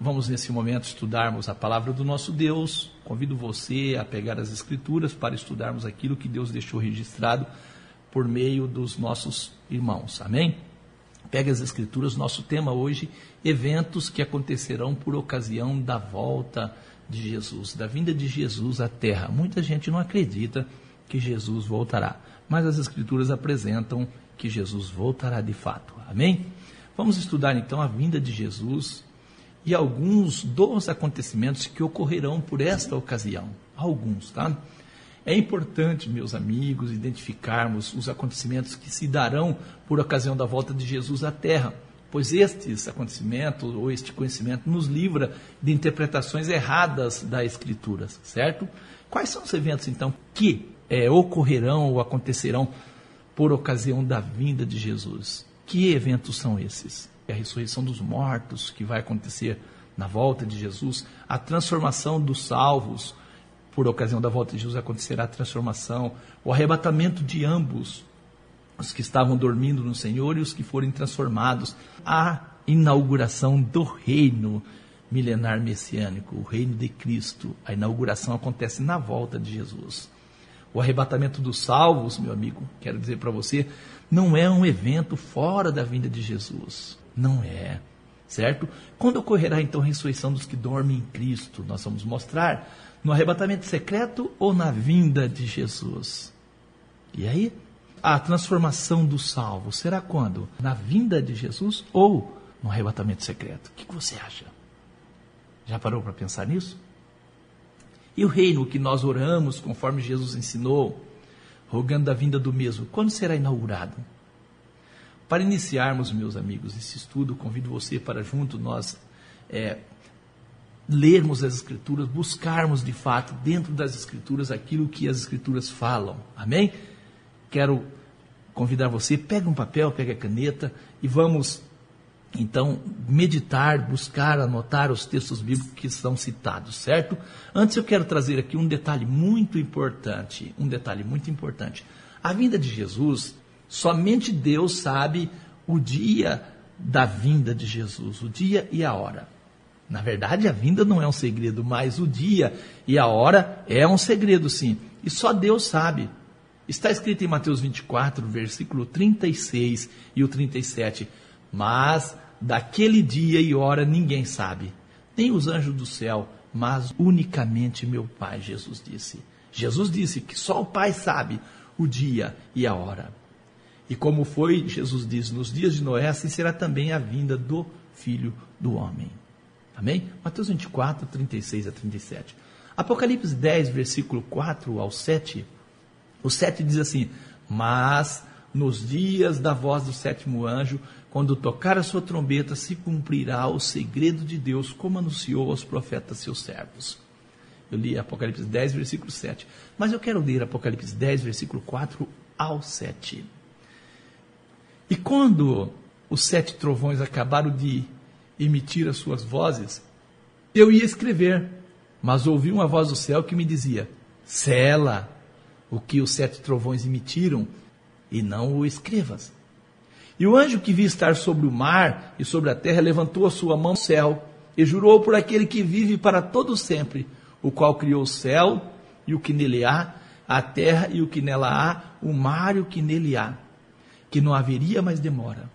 vamos nesse momento estudarmos a palavra do nosso Deus. Convido você a pegar as Escrituras para estudarmos aquilo que Deus deixou registrado por meio dos nossos irmãos. Amém? Pega as Escrituras, nosso tema hoje, eventos que acontecerão por ocasião da volta de Jesus, da vinda de Jesus à Terra. Muita gente não acredita que Jesus voltará, mas as Escrituras apresentam que Jesus voltará de fato. Amém? Vamos estudar então a vinda de Jesus e alguns dos acontecimentos que ocorrerão por esta ocasião. Alguns, tá? É importante, meus amigos, identificarmos os acontecimentos que se darão por ocasião da volta de Jesus à Terra, pois estes acontecimentos ou este conhecimento nos livra de interpretações erradas da Escritura, certo? Quais são os eventos, então, que é, ocorrerão ou acontecerão por ocasião da vinda de Jesus? Que eventos são esses? A ressurreição dos mortos, que vai acontecer na volta de Jesus, a transformação dos salvos, por ocasião da volta de Jesus acontecerá a transformação, o arrebatamento de ambos, os que estavam dormindo no Senhor e os que forem transformados, a inauguração do reino milenar messiânico, o reino de Cristo. A inauguração acontece na volta de Jesus. O arrebatamento dos salvos, meu amigo, quero dizer para você, não é um evento fora da vinda de Jesus. Não é. Certo? Quando ocorrerá então a ressurreição dos que dormem em Cristo? Nós vamos mostrar no arrebatamento secreto ou na vinda de Jesus? E aí? A transformação do salvo será quando? Na vinda de Jesus ou no arrebatamento secreto? O que você acha? Já parou para pensar nisso? E o reino que nós oramos, conforme Jesus ensinou, rogando a vinda do mesmo, quando será inaugurado? Para iniciarmos, meus amigos, esse estudo, convido você para junto nós é, lermos as Escrituras, buscarmos de fato dentro das Escrituras aquilo que as Escrituras falam. Amém? Quero convidar você, pega um papel, pega a caneta e vamos então meditar, buscar, anotar os textos bíblicos que são citados, certo? Antes eu quero trazer aqui um detalhe muito importante, um detalhe muito importante. A vinda de Jesus, somente Deus sabe o dia da vinda de Jesus, o dia e a hora. Na verdade, a vinda não é um segredo, mas o dia e a hora é um segredo, sim. E só Deus sabe. Está escrito em Mateus 24, versículo 36 e o 37. Mas daquele dia e hora ninguém sabe, nem os anjos do céu, mas unicamente meu Pai, Jesus disse. Jesus disse que só o Pai sabe o dia e a hora. E como foi, Jesus diz, nos dias de Noé, assim será também a vinda do Filho do Homem. Amém? Mateus 24, 36 a 37. Apocalipse 10, versículo 4 ao 7. O 7 diz assim: Mas nos dias da voz do sétimo anjo, quando tocar a sua trombeta, se cumprirá o segredo de Deus, como anunciou aos profetas seus servos. Eu li Apocalipse 10, versículo 7. Mas eu quero ler Apocalipse 10, versículo 4 ao 7. E quando os sete trovões acabaram de emitir as suas vozes, eu ia escrever, mas ouvi uma voz do céu que me dizia: Sela o que os sete trovões emitiram, e não o escrevas. E o anjo que vi estar sobre o mar e sobre a terra levantou a sua mão ao céu e jurou por aquele que vive para todo sempre, o qual criou o céu e o que nele há, a terra e o que nela há, o mar e o que nele há, que não haveria mais demora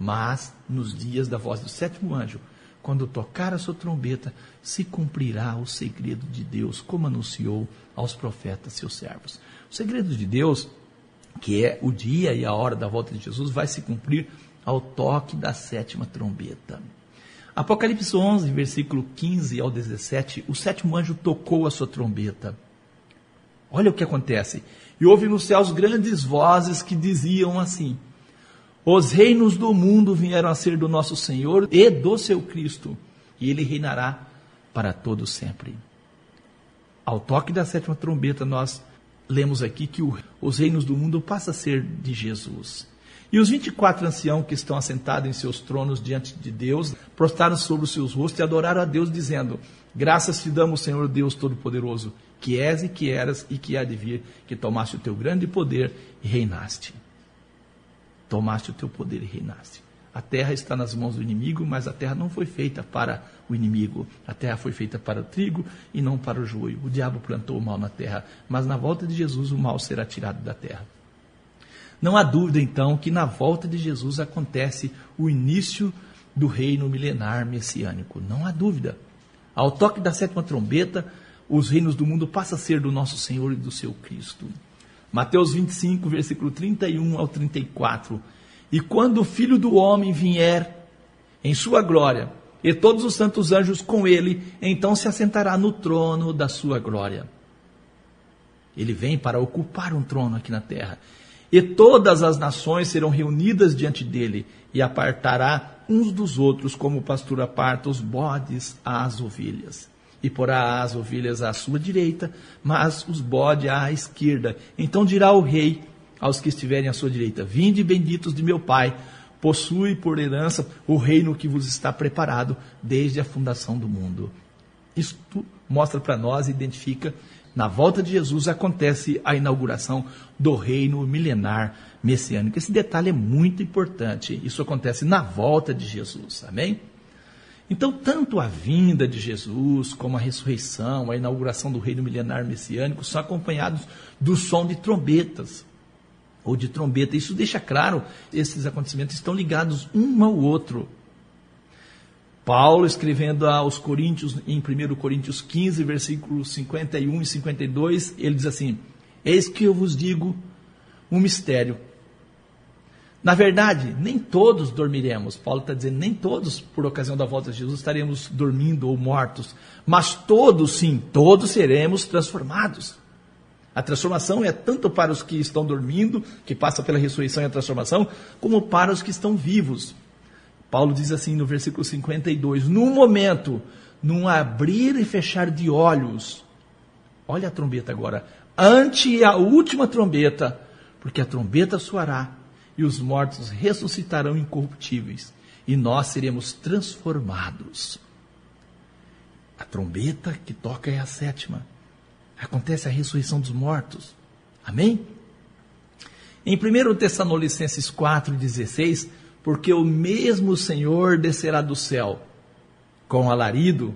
mas nos dias da voz do sétimo anjo, quando tocar a sua trombeta, se cumprirá o segredo de Deus, como anunciou aos profetas seus servos. O segredo de Deus, que é o dia e a hora da volta de Jesus, vai se cumprir ao toque da sétima trombeta. Apocalipse 11, versículo 15 ao 17, o sétimo anjo tocou a sua trombeta. Olha o que acontece. E houve nos céus grandes vozes que diziam assim: os reinos do mundo vieram a ser do nosso Senhor e do seu Cristo, e ele reinará para todo sempre. Ao toque da sétima trombeta, nós lemos aqui que o, os reinos do mundo passam a ser de Jesus. E os 24 anciãos que estão assentados em seus tronos diante de Deus, prostraram sobre os seus rostos e adoraram a Deus, dizendo: Graças te damos, Senhor Deus Todo-Poderoso, que és e que eras e que há de vir, que tomaste o teu grande poder e reinaste tomaste o teu poder e reinaste. A terra está nas mãos do inimigo, mas a terra não foi feita para o inimigo. A terra foi feita para o trigo e não para o joio. O diabo plantou o mal na terra, mas na volta de Jesus o mal será tirado da terra. Não há dúvida, então, que na volta de Jesus acontece o início do reino milenar messiânico. Não há dúvida. Ao toque da sétima trombeta, os reinos do mundo passam a ser do nosso Senhor e do seu Cristo. Mateus 25, versículo 31 ao 34. E quando o Filho do Homem vier em sua glória, e todos os santos anjos com ele, então se assentará no trono da sua glória. Ele vem para ocupar um trono aqui na terra. E todas as nações serão reunidas diante dele, e apartará uns dos outros, como o pastor aparta os bodes às ovelhas. E porá as ovelhas à sua direita, mas os bodes à esquerda. Então dirá o rei aos que estiverem à sua direita: Vinde benditos de meu Pai, possui por herança o reino que vos está preparado desde a fundação do mundo. Isto mostra para nós, identifica, na volta de Jesus acontece a inauguração do reino milenar messiânico. Esse detalhe é muito importante. Isso acontece na volta de Jesus. Amém? Então, tanto a vinda de Jesus, como a ressurreição, a inauguração do reino milenar messiânico são acompanhados do som de trombetas ou de trombeta. Isso deixa claro, esses acontecimentos estão ligados um ao outro. Paulo, escrevendo aos Coríntios, em 1 Coríntios 15, versículos 51 e 52, ele diz assim: Eis que eu vos digo um mistério. Na verdade, nem todos dormiremos. Paulo está dizendo, nem todos, por ocasião da volta de Jesus, estaremos dormindo ou mortos. Mas todos, sim, todos seremos transformados. A transformação é tanto para os que estão dormindo, que passa pela ressurreição e a transformação, como para os que estão vivos. Paulo diz assim no versículo 52: Num momento, num abrir e fechar de olhos, olha a trombeta agora, ante a última trombeta, porque a trombeta soará e os mortos ressuscitarão incorruptíveis, e nós seremos transformados. A trombeta que toca é a sétima. Acontece a ressurreição dos mortos. Amém? Em 1 Tessalonicenses 4,16, porque o mesmo Senhor descerá do céu, com alarido,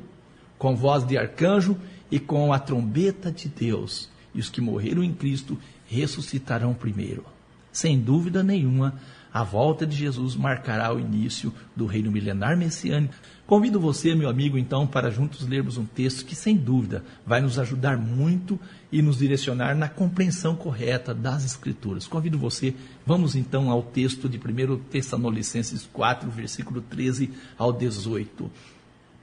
com voz de arcanjo e com a trombeta de Deus, e os que morreram em Cristo ressuscitarão primeiro. Sem dúvida nenhuma, a volta de Jesus marcará o início do reino milenar messiânico. Convido você, meu amigo, então, para juntos lermos um texto que, sem dúvida, vai nos ajudar muito e nos direcionar na compreensão correta das Escrituras. Convido você, vamos então ao texto de 1 Tessalonicenses 4, versículo 13 ao 18.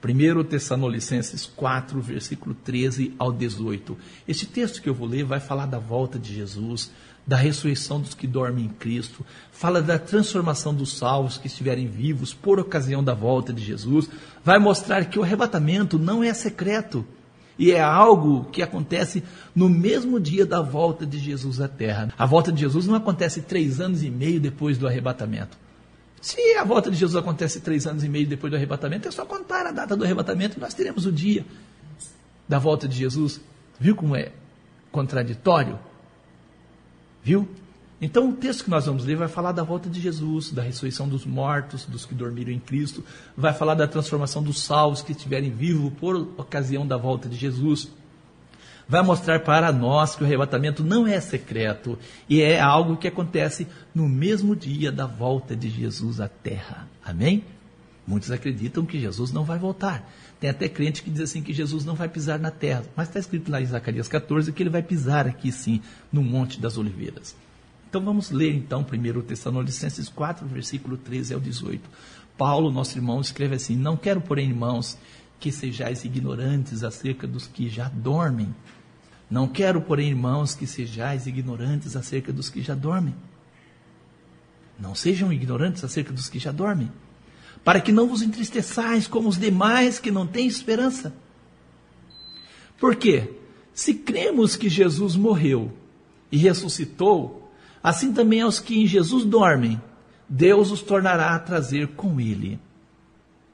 1 Tessalonicenses 4, versículo 13 ao 18. Este texto que eu vou ler vai falar da volta de Jesus, da ressurreição dos que dormem em Cristo, fala da transformação dos salvos que estiverem vivos por ocasião da volta de Jesus, vai mostrar que o arrebatamento não é secreto e é algo que acontece no mesmo dia da volta de Jesus à terra. A volta de Jesus não acontece três anos e meio depois do arrebatamento. Se a volta de Jesus acontece três anos e meio depois do arrebatamento, é só contar a data do arrebatamento, nós teremos o dia da volta de Jesus. Viu como é contraditório? Viu? Então, o texto que nós vamos ler vai falar da volta de Jesus, da ressurreição dos mortos, dos que dormiram em Cristo, vai falar da transformação dos salvos que estiverem vivos por ocasião da volta de Jesus. Vai mostrar para nós que o arrebatamento não é secreto e é algo que acontece no mesmo dia da volta de Jesus à terra. Amém? Muitos acreditam que Jesus não vai voltar. Tem até crente que diz assim que Jesus não vai pisar na terra. Mas está escrito lá em Zacarias 14 que ele vai pisar aqui sim, no Monte das Oliveiras. Então vamos ler então 1 Tessalonicenses 4, versículo 13 ao 18. Paulo, nosso irmão, escreve assim: Não quero, porém, irmãos, que sejais ignorantes acerca dos que já dormem. Não quero, porém, irmãos, que sejais ignorantes acerca dos que já dormem. Não sejam ignorantes acerca dos que já dormem para que não vos entristeçais como os demais que não têm esperança. Por quê? Se cremos que Jesus morreu e ressuscitou, assim também aos que em Jesus dormem, Deus os tornará a trazer com ele.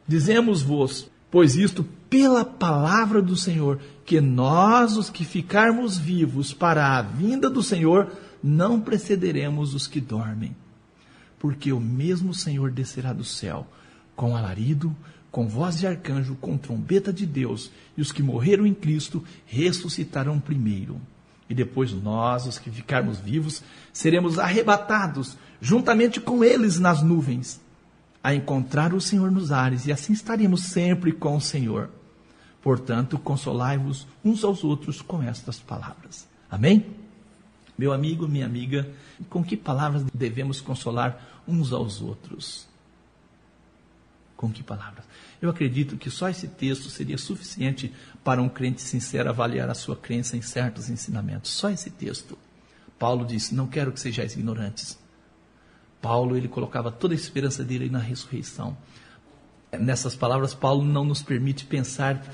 Dizemos-vos, pois isto pela palavra do Senhor, que nós, os que ficarmos vivos para a vinda do Senhor, não precederemos os que dormem. porque o mesmo Senhor descerá do céu com alarido, com voz de arcanjo, com trombeta de Deus, e os que morreram em Cristo ressuscitarão primeiro. E depois nós, os que ficarmos vivos, seremos arrebatados juntamente com eles nas nuvens, a encontrar o Senhor nos ares, e assim estaremos sempre com o Senhor. Portanto, consolai-vos uns aos outros com estas palavras. Amém? Meu amigo, minha amiga, com que palavras devemos consolar uns aos outros? Com que palavras? Eu acredito que só esse texto seria suficiente para um crente sincero avaliar a sua crença em certos ensinamentos. Só esse texto. Paulo disse: Não quero que sejais ignorantes. Paulo ele colocava toda a esperança dele na ressurreição. Nessas palavras, Paulo não nos permite pensar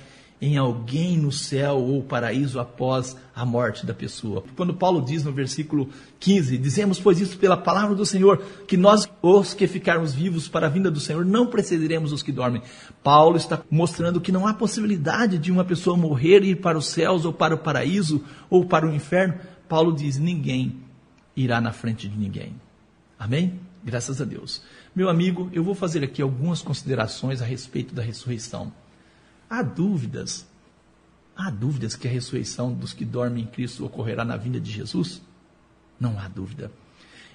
em alguém no céu ou paraíso após a morte da pessoa. Quando Paulo diz no versículo 15: Dizemos, pois, isso pela palavra do Senhor, que nós, os que ficarmos vivos para a vinda do Senhor, não precederemos os que dormem. Paulo está mostrando que não há possibilidade de uma pessoa morrer e ir para os céus ou para o paraíso ou para o inferno. Paulo diz: ninguém irá na frente de ninguém. Amém? Graças a Deus. Meu amigo, eu vou fazer aqui algumas considerações a respeito da ressurreição. Há dúvidas? Há dúvidas que a ressurreição dos que dormem em Cristo ocorrerá na vinda de Jesus? Não há dúvida.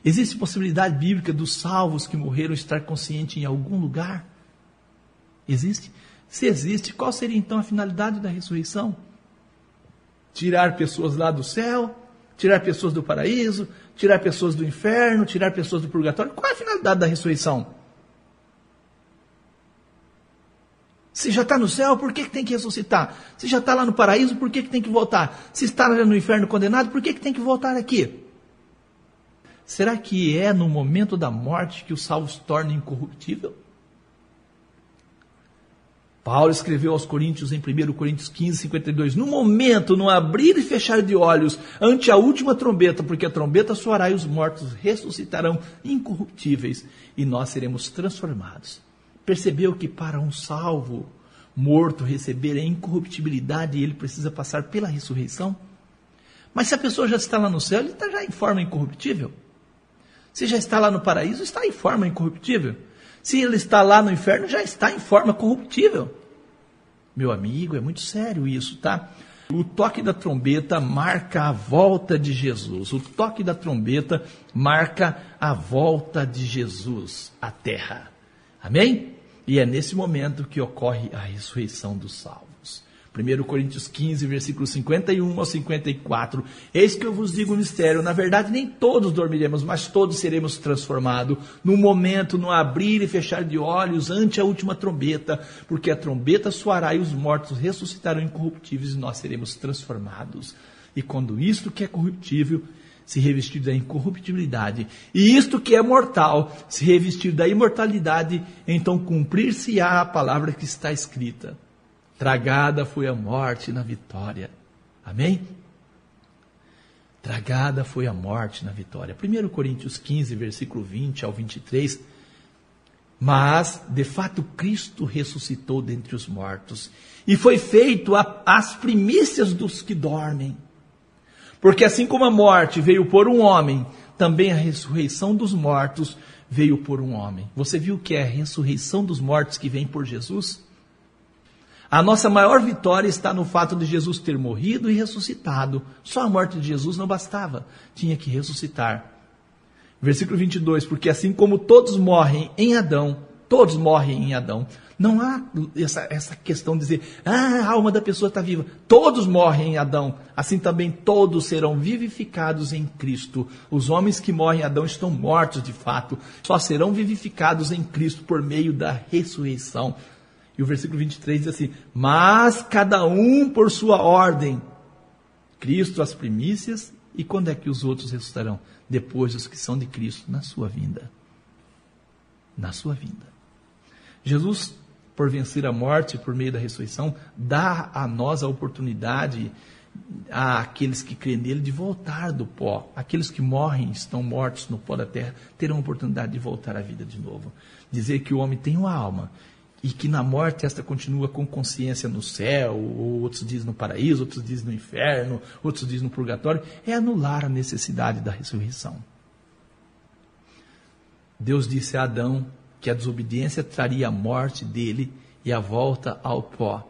Existe possibilidade bíblica dos salvos que morreram estar consciente em algum lugar? Existe? Se existe, qual seria então a finalidade da ressurreição? Tirar pessoas lá do céu? Tirar pessoas do paraíso? Tirar pessoas do inferno? Tirar pessoas do purgatório? Qual é a finalidade da ressurreição? Se já está no céu, por que, que tem que ressuscitar? Se já está lá no paraíso, por que, que tem que voltar? Se está no inferno condenado, por que, que tem que voltar aqui? Será que é no momento da morte que os salvos tornam incorruptível? Paulo escreveu aos Coríntios em 1 Coríntios 15, 52, no momento, no abrir e fechar de olhos, ante a última trombeta, porque a trombeta soará e os mortos ressuscitarão incorruptíveis e nós seremos transformados. Percebeu que para um salvo morto receber a incorruptibilidade, ele precisa passar pela ressurreição? Mas se a pessoa já está lá no céu, ele está já em forma incorruptível. Se já está lá no paraíso, está em forma incorruptível. Se ele está lá no inferno, já está em forma corruptível. Meu amigo, é muito sério isso, tá? O toque da trombeta marca a volta de Jesus. O toque da trombeta marca a volta de Jesus à terra. Amém? E é nesse momento que ocorre a ressurreição dos salvos. 1 Coríntios 15, versículo 51 ao 54. Eis que eu vos digo o mistério. Na verdade, nem todos dormiremos, mas todos seremos transformados. No momento, no abrir e fechar de olhos, ante a última trombeta. Porque a trombeta soará e os mortos ressuscitarão incorruptíveis e nós seremos transformados. E quando isto que é corruptível se revestir da incorruptibilidade, e isto que é mortal se revestir da imortalidade, então cumprir-se-á a palavra que está escrita. Tragada foi a morte na vitória. Amém? Tragada foi a morte na vitória. 1 Coríntios 15, versículo 20 ao 23. Mas, de fato, Cristo ressuscitou dentre os mortos e foi feito a, as primícias dos que dormem. Porque assim como a morte veio por um homem, também a ressurreição dos mortos veio por um homem. Você viu que é a ressurreição dos mortos que vem por Jesus? A nossa maior vitória está no fato de Jesus ter morrido e ressuscitado. Só a morte de Jesus não bastava, tinha que ressuscitar. Versículo 22: Porque assim como todos morrem em Adão, todos morrem em Adão, não há essa, essa questão de dizer, ah, a alma da pessoa está viva. Todos morrem em Adão, assim também todos serão vivificados em Cristo. Os homens que morrem em Adão estão mortos de fato, só serão vivificados em Cristo por meio da ressurreição. E o versículo 23 diz assim: Mas cada um por sua ordem. Cristo as primícias, e quando é que os outros ressuscitarão? Depois os que são de Cristo, na sua vinda. Na sua vinda. Jesus por vencer a morte por meio da ressurreição, dá a nós a oportunidade, àqueles que creem nele, de voltar do pó. Aqueles que morrem, estão mortos no pó da terra, terão a oportunidade de voltar à vida de novo. Dizer que o homem tem uma alma e que na morte esta continua com consciência no céu, ou outros dizem no paraíso, outros dizem no inferno, outros dizem no purgatório, é anular a necessidade da ressurreição. Deus disse a Adão que a desobediência traria a morte dele e a volta ao pó.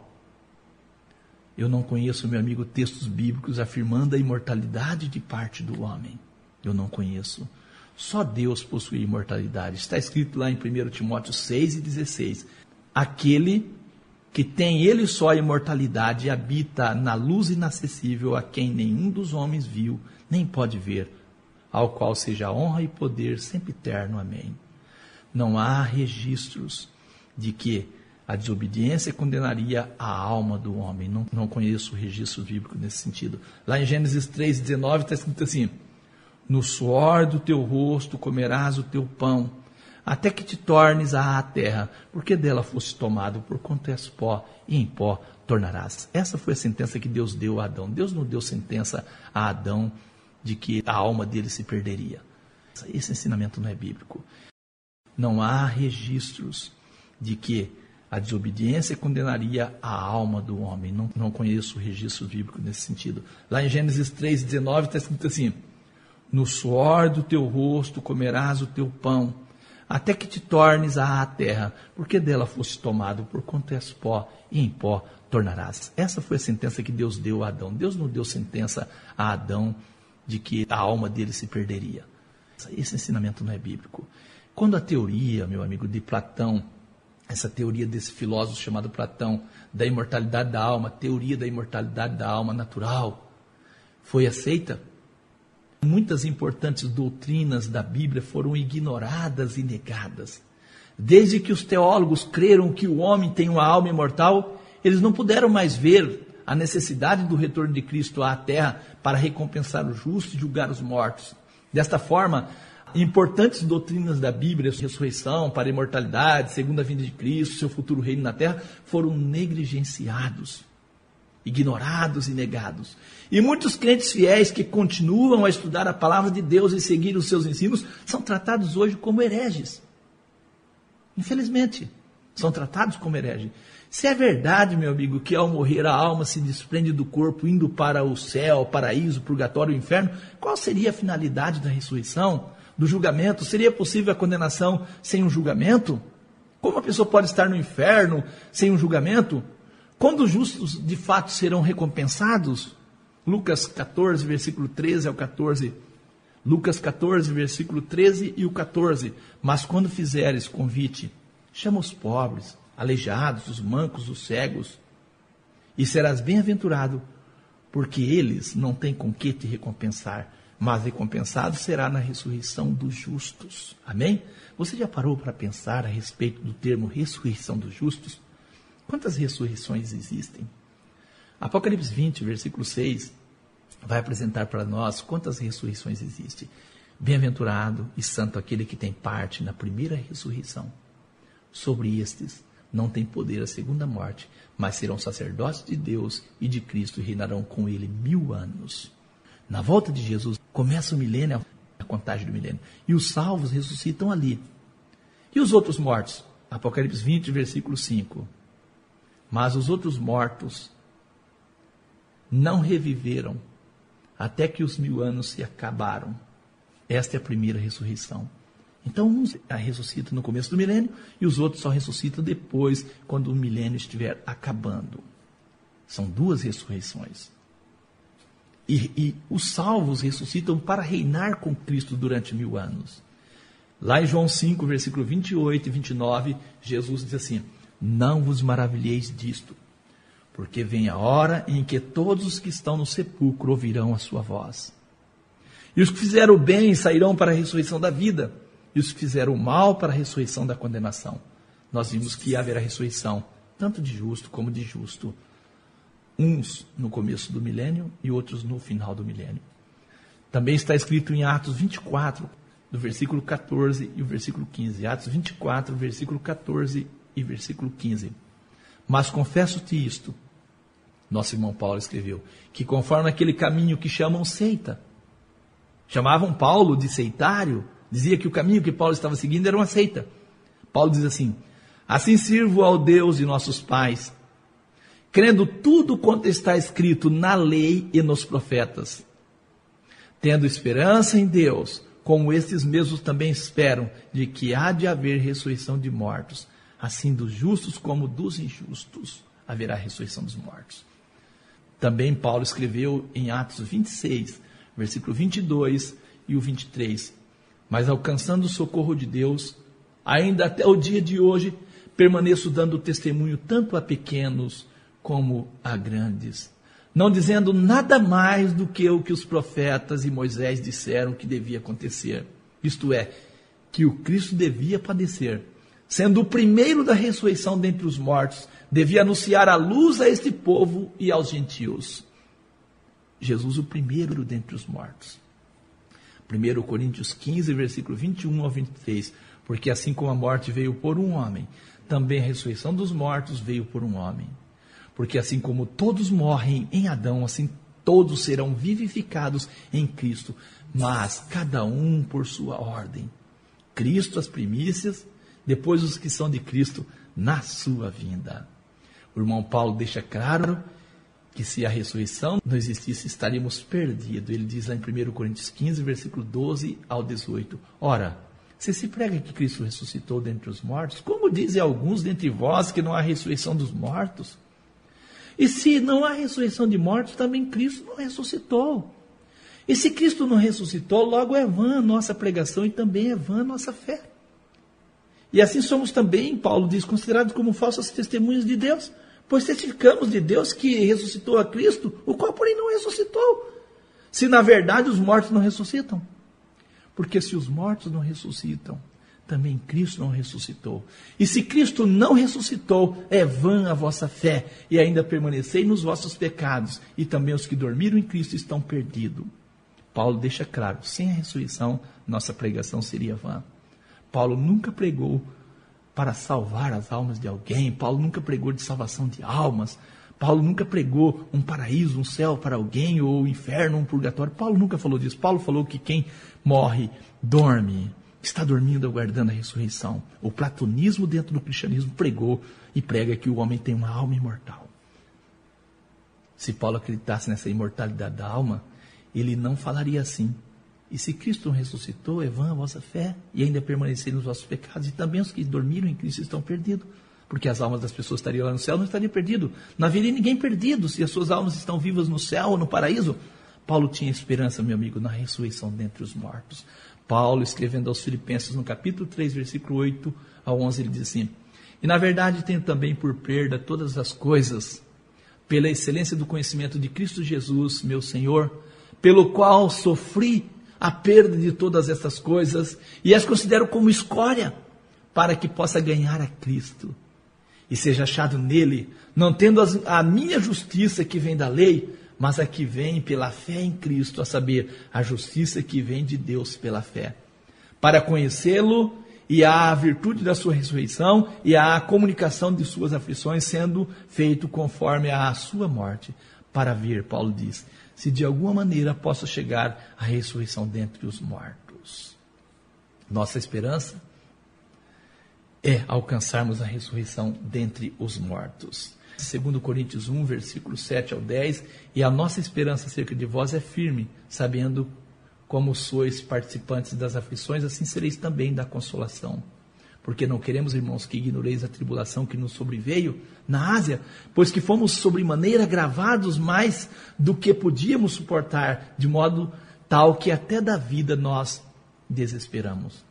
Eu não conheço, meu amigo, textos bíblicos afirmando a imortalidade de parte do homem. Eu não conheço. Só Deus possui imortalidade. Está escrito lá em 1 Timóteo 6 e 16. Aquele que tem ele só a imortalidade habita na luz inacessível a quem nenhum dos homens viu, nem pode ver, ao qual seja honra e poder sempre eterno. Amém. Não há registros de que a desobediência condenaria a alma do homem. Não, não conheço registro bíblico nesse sentido. Lá em Gênesis 3,19 está escrito assim: No suor do teu rosto comerás o teu pão até que te tornes à terra, porque dela foste tomado, por quanto és pó, e em pó tornarás. Essa foi a sentença que Deus deu a Adão. Deus não deu sentença a Adão de que a alma dele se perderia. Esse ensinamento não é bíblico. Não há registros de que a desobediência condenaria a alma do homem. Não, não conheço registro bíblico nesse sentido. Lá em Gênesis 3,19 está escrito assim: No suor do teu rosto comerás o teu pão até que te tornes à terra, porque dela foste tomado, por quanto és pó, e em pó tornarás. Essa foi a sentença que Deus deu a Adão. Deus não deu sentença a Adão de que a alma dele se perderia. Esse ensinamento não é bíblico. Quando a teoria, meu amigo, de Platão, essa teoria desse filósofo chamado Platão, da imortalidade da alma, teoria da imortalidade da alma natural, foi aceita, Muitas importantes doutrinas da Bíblia foram ignoradas e negadas. Desde que os teólogos creram que o homem tem uma alma imortal, eles não puderam mais ver a necessidade do retorno de Cristo à terra para recompensar os justos e julgar os mortos. Desta forma, importantes doutrinas da Bíblia, ressurreição, para a imortalidade, segunda vinda de Cristo, seu futuro reino na terra, foram negligenciados ignorados e negados. E muitos crentes fiéis que continuam a estudar a palavra de Deus e seguir os seus ensinos são tratados hoje como hereges. Infelizmente, são tratados como hereges. Se é verdade, meu amigo, que ao morrer a alma se desprende do corpo indo para o céu, paraíso, purgatório, inferno, qual seria a finalidade da ressurreição, do julgamento? Seria possível a condenação sem um julgamento? Como a pessoa pode estar no inferno sem um julgamento? Quando os justos de fato serão recompensados? Lucas 14, versículo 13 ao 14. Lucas 14, versículo 13 e o 14. Mas quando fizeres convite, chama os pobres, aleijados, os mancos, os cegos, e serás bem-aventurado, porque eles não têm com que te recompensar, mas recompensado será na ressurreição dos justos. Amém? Você já parou para pensar a respeito do termo ressurreição dos justos? Quantas ressurreições existem? Apocalipse 20, versículo 6, vai apresentar para nós quantas ressurreições existem. Bem-aventurado e santo aquele que tem parte na primeira ressurreição. Sobre estes não tem poder a segunda morte, mas serão sacerdotes de Deus e de Cristo e reinarão com ele mil anos. Na volta de Jesus, começa o milênio, a contagem do milênio, e os salvos ressuscitam ali. E os outros mortos? Apocalipse 20, versículo 5. Mas os outros mortos não reviveram até que os mil anos se acabaram. Esta é a primeira ressurreição. Então, uns ressuscitam no começo do milênio e os outros só ressuscitam depois, quando o milênio estiver acabando. São duas ressurreições. E, e, os salvos ressuscitam para reinar com Cristo durante mil anos. Lá em João 5, versículo 28 e 29, Jesus diz assim: não vos maravilheis disto, porque vem a hora em que todos os que estão no sepulcro ouvirão a sua voz. E os que fizeram o bem sairão para a ressurreição da vida, e os que fizeram o mal para a ressurreição da condenação. Nós vimos que haverá ressurreição, tanto de justo como de justo. Uns no começo do milênio e outros no final do milênio. Também está escrito em Atos 24, do versículo 14 e o versículo 15. Atos 24, versículo 14 e versículo 15. Mas confesso-te isto, nosso irmão Paulo escreveu, que conforme aquele caminho que chamam seita, chamavam Paulo de seitário, dizia que o caminho que Paulo estava seguindo era uma seita. Paulo diz assim: Assim sirvo ao Deus de nossos pais, crendo tudo quanto está escrito na lei e nos profetas, tendo esperança em Deus, como estes mesmos também esperam de que há de haver ressurreição de mortos, assim dos justos como dos injustos haverá ressurreição dos mortos. Também Paulo escreveu em Atos 26, versículo 22 e o 23. Mas alcançando o socorro de Deus, ainda até o dia de hoje, permaneço dando testemunho tanto a pequenos como a grandes, não dizendo nada mais do que o que os profetas e Moisés disseram que devia acontecer. Isto é, que o Cristo devia padecer, sendo o primeiro da ressurreição dentre os mortos, devia anunciar a luz a este povo e aos gentios. Jesus, o primeiro dentre os mortos. 1 Coríntios 15, versículo 21 ao 23. Porque assim como a morte veio por um homem, também a ressurreição dos mortos veio por um homem. Porque assim como todos morrem em Adão, assim todos serão vivificados em Cristo, mas cada um por sua ordem. Cristo as primícias, depois os que são de Cristo na sua vinda. O irmão Paulo deixa claro que se a ressurreição não existisse, estaríamos perdidos. Ele diz lá em 1 Coríntios 15, versículo 12 ao 18. Ora, se se prega que Cristo ressuscitou dentre os mortos, como dizem alguns dentre vós que não há ressurreição dos mortos? E se não há ressurreição de mortos, também Cristo não ressuscitou. E se Cristo não ressuscitou, logo é vã a nossa pregação e também é vã a nossa fé. E assim somos também, Paulo diz, considerados como falsas testemunhas de Deus, pois testificamos de Deus que ressuscitou a Cristo, o qual, porém, não ressuscitou. Se na verdade os mortos não ressuscitam. Porque se os mortos não ressuscitam, também Cristo não ressuscitou. E se Cristo não ressuscitou, é vã a vossa fé, e ainda permanecei nos vossos pecados, e também os que dormiram em Cristo estão perdidos. Paulo deixa claro: sem a ressurreição, nossa pregação seria vã. Paulo nunca pregou para salvar as almas de alguém. Paulo nunca pregou de salvação de almas. Paulo nunca pregou um paraíso, um céu para alguém, ou um inferno, um purgatório. Paulo nunca falou disso. Paulo falou que quem morre dorme, está dormindo aguardando a ressurreição. O platonismo dentro do cristianismo pregou e prega que o homem tem uma alma imortal. Se Paulo acreditasse nessa imortalidade da alma, ele não falaria assim. E se Cristo ressuscitou, é vã a vossa fé, e ainda permanecer nos vossos pecados, e também os que dormiram em Cristo estão perdidos. Porque as almas das pessoas estariam lá no céu, não estariam perdidos. Não haveria ninguém perdido se as suas almas estão vivas no céu ou no paraíso. Paulo tinha esperança, meu amigo, na ressurreição dentre os mortos. Paulo, escrevendo aos Filipenses, no capítulo 3, versículo 8 ao 11, ele diz assim: E na verdade tenho também por perda todas as coisas, pela excelência do conhecimento de Cristo Jesus, meu Senhor, pelo qual sofri a perda de todas essas coisas e as considero como escória para que possa ganhar a Cristo e seja achado nele, não tendo a minha justiça que vem da lei, mas a que vem pela fé em Cristo, a saber, a justiça que vem de Deus pela fé. Para conhecê-lo e a virtude da sua ressurreição e a comunicação de suas aflições sendo feito conforme a sua morte, para vir, Paulo diz, se de alguma maneira possa chegar à ressurreição dentre os mortos. Nossa esperança é alcançarmos a ressurreição dentre os mortos. Segundo Coríntios 1, versículo 7 ao 10, e a nossa esperança acerca de vós é firme, sabendo como sois participantes das aflições, assim sereis também da consolação porque não queremos, irmãos, que ignoreis a tribulação que nos sobreveio na Ásia, pois que fomos sobremaneira gravados mais do que podíamos suportar, de modo tal que até da vida nós desesperamos.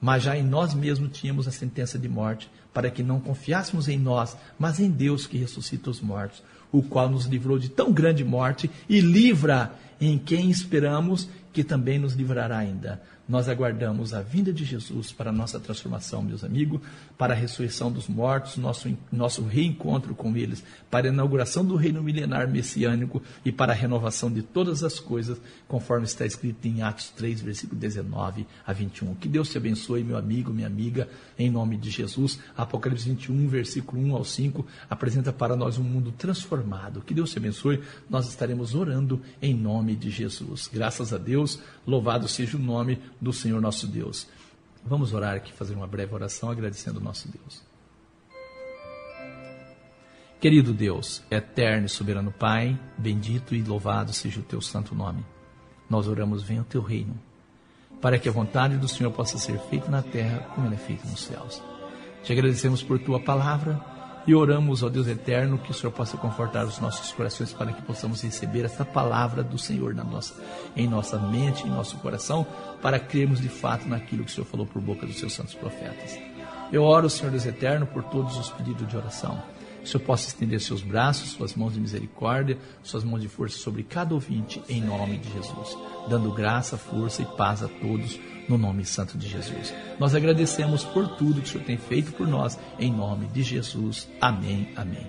Mas já em nós mesmos tínhamos a sentença de morte, para que não confiássemos em nós, mas em Deus que ressuscita os mortos, o qual nos livrou de tão grande morte e livra em quem esperamos que também nos livrará ainda. Nós aguardamos a vinda de Jesus para a nossa transformação, meus amigos, para a ressurreição dos mortos, nosso, nosso reencontro com eles, para a inauguração do reino milenar messiânico e para a renovação de todas as coisas, conforme está escrito em Atos 3, versículo 19 a 21. Que Deus te abençoe, meu amigo, minha amiga, em nome de Jesus. Apocalipse 21, versículo 1 ao 5, apresenta para nós um mundo transformado. Que Deus te abençoe. Nós estaremos orando em nome de Jesus. Graças a Deus, louvado seja o nome do Senhor nosso Deus. Vamos orar aqui, fazer uma breve oração agradecendo o nosso Deus. Querido Deus, eterno e soberano Pai, bendito e louvado seja o teu santo nome. Nós oramos, venha o teu reino. para que a vontade do Senhor possa ser feita na terra como ela é feita nos céus. Te agradecemos por tua palavra e oramos ao Deus eterno que o Senhor possa confortar os nossos corações para que possamos receber esta palavra do Senhor na nossa, em nossa mente, em nosso coração, para crermos de fato naquilo que o Senhor falou por boca dos seus santos profetas. Eu oro, Senhor Deus eterno, por todos os pedidos de oração o Senhor possa estender seus braços, suas mãos de misericórdia, suas mãos de força sobre cada ouvinte, em nome de Jesus, dando graça, força e paz a todos, no nome santo de Jesus. Nós agradecemos por tudo que o Senhor tem feito por nós, em nome de Jesus. Amém, amém.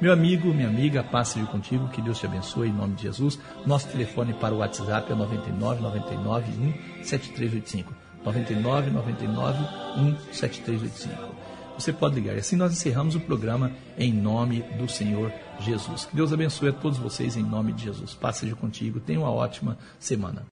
Meu amigo, minha amiga, a paz seja contigo, que Deus te abençoe em nome de Jesus. Nosso telefone para o WhatsApp é 99 99 1 7385. 99 99 1 7385 você pode ligar. E assim nós encerramos o programa em nome do Senhor Jesus. Que Deus abençoe a todos vocês em nome de Jesus. Paz seja contigo. Tenha uma ótima semana.